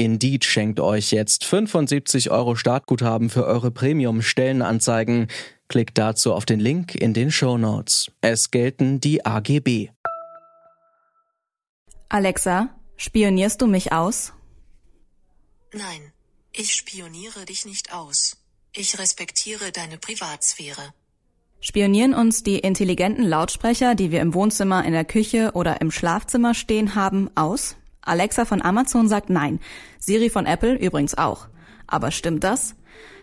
Indeed schenkt euch jetzt 75 Euro Startguthaben für eure Premium-Stellenanzeigen. Klickt dazu auf den Link in den Show Notes. Es gelten die AGB. Alexa, spionierst du mich aus? Nein, ich spioniere dich nicht aus. Ich respektiere deine Privatsphäre. Spionieren uns die intelligenten Lautsprecher, die wir im Wohnzimmer, in der Küche oder im Schlafzimmer stehen haben, aus? Alexa von Amazon sagt nein. Siri von Apple übrigens auch. Aber stimmt das?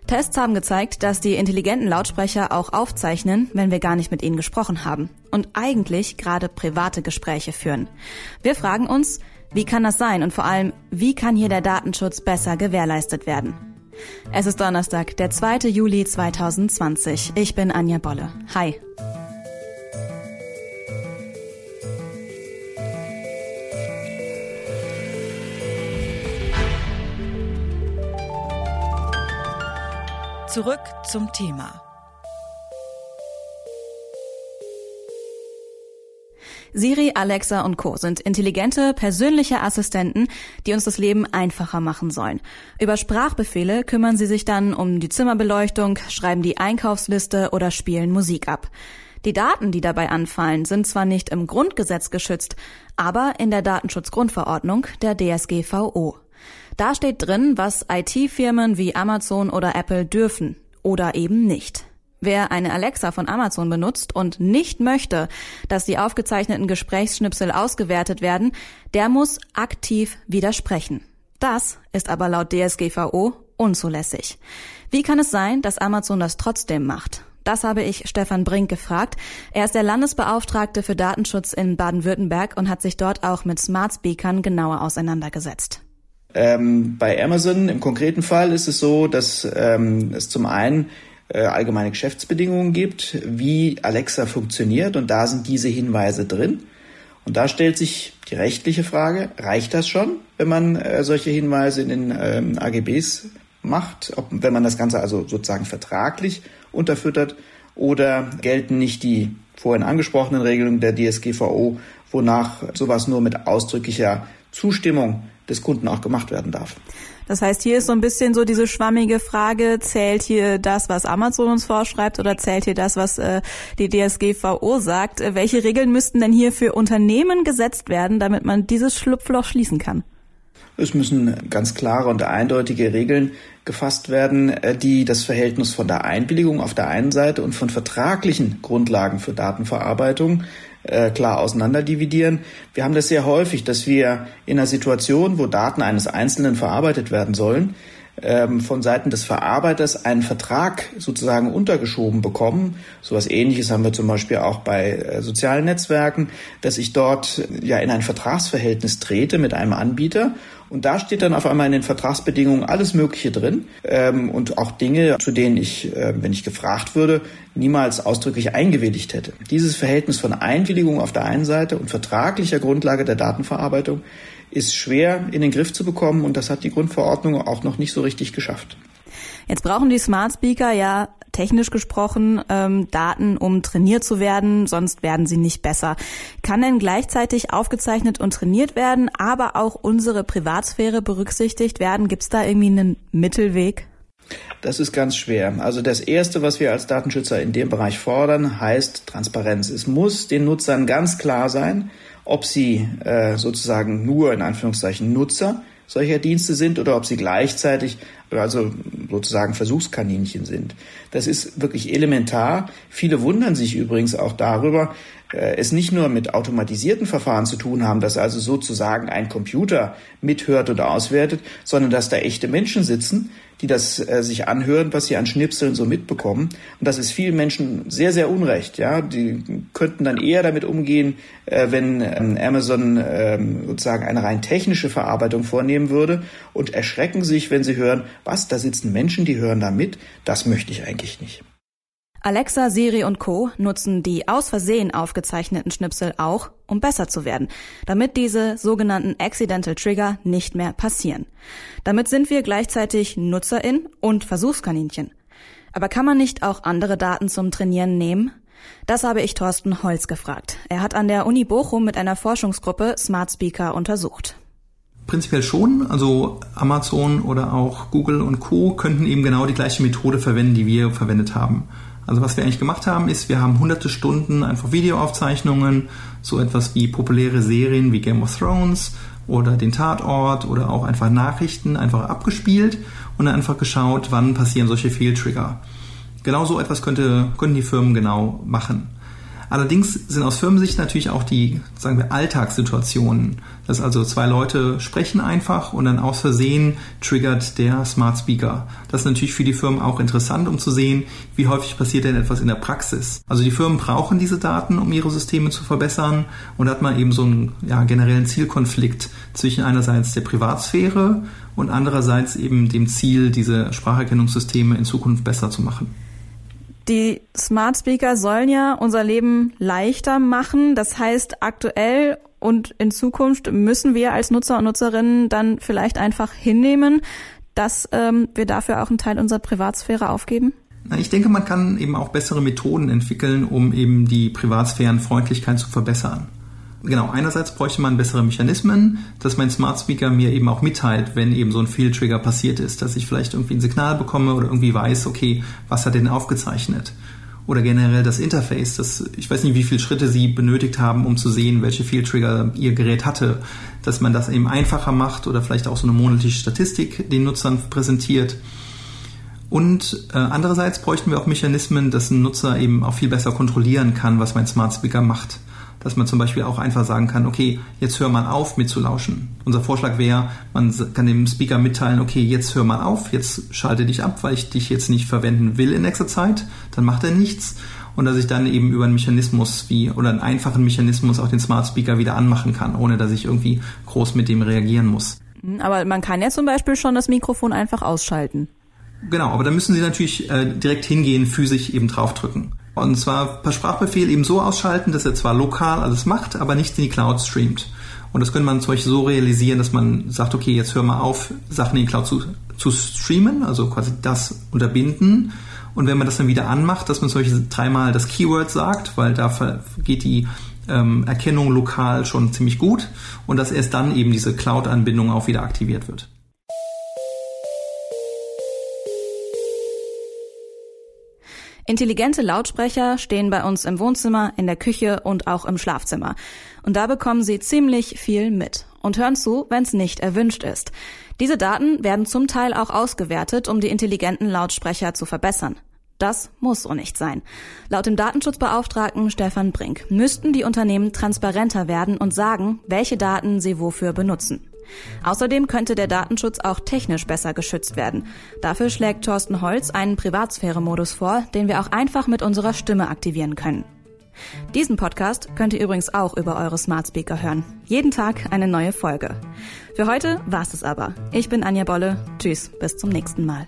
Tests haben gezeigt, dass die intelligenten Lautsprecher auch aufzeichnen, wenn wir gar nicht mit ihnen gesprochen haben und eigentlich gerade private Gespräche führen. Wir fragen uns, wie kann das sein und vor allem, wie kann hier der Datenschutz besser gewährleistet werden? Es ist Donnerstag, der 2. Juli 2020. Ich bin Anja Bolle. Hi. Zurück zum Thema. Siri, Alexa und Co. sind intelligente, persönliche Assistenten, die uns das Leben einfacher machen sollen. Über Sprachbefehle kümmern sie sich dann um die Zimmerbeleuchtung, schreiben die Einkaufsliste oder spielen Musik ab. Die Daten, die dabei anfallen, sind zwar nicht im Grundgesetz geschützt, aber in der Datenschutzgrundverordnung der DSGVO. Da steht drin, was IT-Firmen wie Amazon oder Apple dürfen oder eben nicht. Wer eine Alexa von Amazon benutzt und nicht möchte, dass die aufgezeichneten Gesprächsschnipsel ausgewertet werden, der muss aktiv widersprechen. Das ist aber laut DSGVO unzulässig. Wie kann es sein, dass Amazon das trotzdem macht? Das habe ich Stefan Brink gefragt. Er ist der Landesbeauftragte für Datenschutz in Baden-Württemberg und hat sich dort auch mit Smart Speakern genauer auseinandergesetzt. Ähm, bei Amazon im konkreten Fall ist es so, dass ähm, es zum einen äh, allgemeine Geschäftsbedingungen gibt, wie Alexa funktioniert und da sind diese Hinweise drin. Und da stellt sich die rechtliche Frage, reicht das schon, wenn man äh, solche Hinweise in den ähm, AGBs macht, ob, wenn man das Ganze also sozusagen vertraglich unterfüttert oder gelten nicht die vorhin angesprochenen Regelungen der DSGVO, wonach sowas nur mit ausdrücklicher Zustimmung des Kunden auch gemacht werden darf. Das heißt, hier ist so ein bisschen so diese schwammige Frage, zählt hier das, was Amazon uns vorschreibt oder zählt hier das, was äh, die DSGVO sagt? Äh, welche Regeln müssten denn hier für Unternehmen gesetzt werden, damit man dieses Schlupfloch schließen kann? Es müssen ganz klare und eindeutige Regeln gefasst werden, äh, die das Verhältnis von der Einwilligung auf der einen Seite und von vertraglichen Grundlagen für Datenverarbeitung äh, klar auseinanderdividieren. Wir haben das sehr häufig, dass wir in einer Situation, wo Daten eines Einzelnen verarbeitet werden sollen, ähm, von Seiten des Verarbeiters einen Vertrag sozusagen untergeschoben bekommen. So etwas Ähnliches haben wir zum Beispiel auch bei äh, sozialen Netzwerken, dass ich dort ja in ein Vertragsverhältnis trete mit einem Anbieter und da steht dann auf einmal in den Vertragsbedingungen alles Mögliche drin ähm, und auch Dinge, zu denen ich, äh, wenn ich gefragt würde, niemals ausdrücklich eingewilligt hätte. Dieses Verhältnis von Einwilligung auf der einen Seite und vertraglicher Grundlage der Datenverarbeitung ist schwer in den Griff zu bekommen und das hat die Grundverordnung auch noch nicht so richtig geschafft. Jetzt brauchen die Smart Speaker ja technisch gesprochen ähm, Daten, um trainiert zu werden, sonst werden sie nicht besser. Kann denn gleichzeitig aufgezeichnet und trainiert werden, aber auch unsere Privatsphäre berücksichtigt werden? Gibt es da irgendwie einen Mittelweg? Das ist ganz schwer. Also das Erste, was wir als Datenschützer in dem Bereich fordern, heißt Transparenz. Es muss den Nutzern ganz klar sein, ob sie äh, sozusagen nur in Anführungszeichen Nutzer solcher Dienste sind oder ob sie gleichzeitig also sozusagen Versuchskaninchen sind. Das ist wirklich elementar. Viele wundern sich übrigens auch darüber, äh, es nicht nur mit automatisierten Verfahren zu tun haben, dass also sozusagen ein Computer mithört und auswertet, sondern dass da echte Menschen sitzen, die das äh, sich anhören, was sie an Schnipseln so mitbekommen. Und das ist vielen Menschen sehr, sehr unrecht. Ja, die könnten dann eher damit umgehen, äh, wenn ähm, Amazon ähm, sozusagen eine rein technische Verarbeitung vornehmen würde und erschrecken sich, wenn sie hören, was, da sitzen Menschen, die hören da mit. Das möchte ich eigentlich nicht. Alexa, Siri und Co. nutzen die aus Versehen aufgezeichneten Schnipsel auch, um besser zu werden, damit diese sogenannten Accidental Trigger nicht mehr passieren. Damit sind wir gleichzeitig Nutzerin und Versuchskaninchen. Aber kann man nicht auch andere Daten zum Trainieren nehmen? Das habe ich Thorsten Holz gefragt. Er hat an der Uni Bochum mit einer Forschungsgruppe Smart Speaker untersucht. Prinzipiell schon. Also Amazon oder auch Google und Co. könnten eben genau die gleiche Methode verwenden, die wir verwendet haben. Also was wir eigentlich gemacht haben, ist, wir haben hunderte Stunden einfach Videoaufzeichnungen, so etwas wie populäre Serien wie Game of Thrones oder den Tatort oder auch einfach Nachrichten einfach abgespielt und dann einfach geschaut, wann passieren solche Fehltrigger. Genau so etwas könnte, könnten die Firmen genau machen. Allerdings sind aus Firmensicht natürlich auch die, sagen wir, Alltagssituationen, dass also zwei Leute sprechen einfach und dann aus Versehen triggert der Smart Speaker. Das ist natürlich für die Firmen auch interessant, um zu sehen, wie häufig passiert denn etwas in der Praxis. Also die Firmen brauchen diese Daten, um ihre Systeme zu verbessern und hat man eben so einen ja, generellen Zielkonflikt zwischen einerseits der Privatsphäre und andererseits eben dem Ziel, diese Spracherkennungssysteme in Zukunft besser zu machen. Die Smart Speaker sollen ja unser Leben leichter machen. Das heißt, aktuell und in Zukunft müssen wir als Nutzer und Nutzerinnen dann vielleicht einfach hinnehmen, dass ähm, wir dafür auch einen Teil unserer Privatsphäre aufgeben? Ich denke, man kann eben auch bessere Methoden entwickeln, um eben die Privatsphärenfreundlichkeit zu verbessern genau, einerseits bräuchte man bessere Mechanismen, dass mein Smart Speaker mir eben auch mitteilt, wenn eben so ein Fehltrigger passiert ist, dass ich vielleicht irgendwie ein Signal bekomme oder irgendwie weiß, okay, was hat denn aufgezeichnet? Oder generell das Interface, das, ich weiß nicht, wie viele Schritte Sie benötigt haben, um zu sehen, welche Fehltrigger Ihr Gerät hatte, dass man das eben einfacher macht oder vielleicht auch so eine monatliche Statistik den Nutzern präsentiert. Und äh, andererseits bräuchten wir auch Mechanismen, dass ein Nutzer eben auch viel besser kontrollieren kann, was mein Smart Speaker macht dass man zum Beispiel auch einfach sagen kann, okay, jetzt hör mal auf mitzulauschen. Unser Vorschlag wäre, man kann dem Speaker mitteilen, okay, jetzt hör mal auf, jetzt schalte dich ab, weil ich dich jetzt nicht verwenden will in nächster Zeit, dann macht er nichts. Und dass ich dann eben über einen Mechanismus wie, oder einen einfachen Mechanismus auch den Smart Speaker wieder anmachen kann, ohne dass ich irgendwie groß mit dem reagieren muss. Mhm, aber man kann ja zum Beispiel schon das Mikrofon einfach ausschalten. Genau, aber da müssen Sie natürlich äh, direkt hingehen, physisch eben draufdrücken. Und zwar per Sprachbefehl eben so ausschalten, dass er zwar lokal alles macht, aber nicht in die Cloud streamt. Und das könnte man zum Beispiel so realisieren, dass man sagt, okay, jetzt hör mal auf, Sachen in die Cloud zu, zu streamen, also quasi das unterbinden. Und wenn man das dann wieder anmacht, dass man Beispiel dreimal das Keyword sagt, weil da geht die ähm, Erkennung lokal schon ziemlich gut und dass erst dann eben diese Cloud-Anbindung auch wieder aktiviert wird. Intelligente Lautsprecher stehen bei uns im Wohnzimmer, in der Küche und auch im Schlafzimmer. Und da bekommen Sie ziemlich viel mit und hören zu, wenn es nicht erwünscht ist. Diese Daten werden zum Teil auch ausgewertet, um die intelligenten Lautsprecher zu verbessern. Das muss so nicht sein. Laut dem Datenschutzbeauftragten Stefan Brink müssten die Unternehmen transparenter werden und sagen, welche Daten sie wofür benutzen. Außerdem könnte der Datenschutz auch technisch besser geschützt werden. Dafür schlägt Thorsten Holz einen Privatsphäre-Modus vor, den wir auch einfach mit unserer Stimme aktivieren können. Diesen Podcast könnt ihr übrigens auch über eure Smart Speaker hören. Jeden Tag eine neue Folge. Für heute war's es aber. Ich bin Anja Bolle. Tschüss, bis zum nächsten Mal.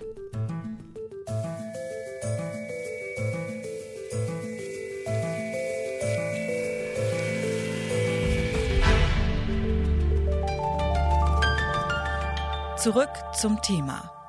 Zurück zum Thema.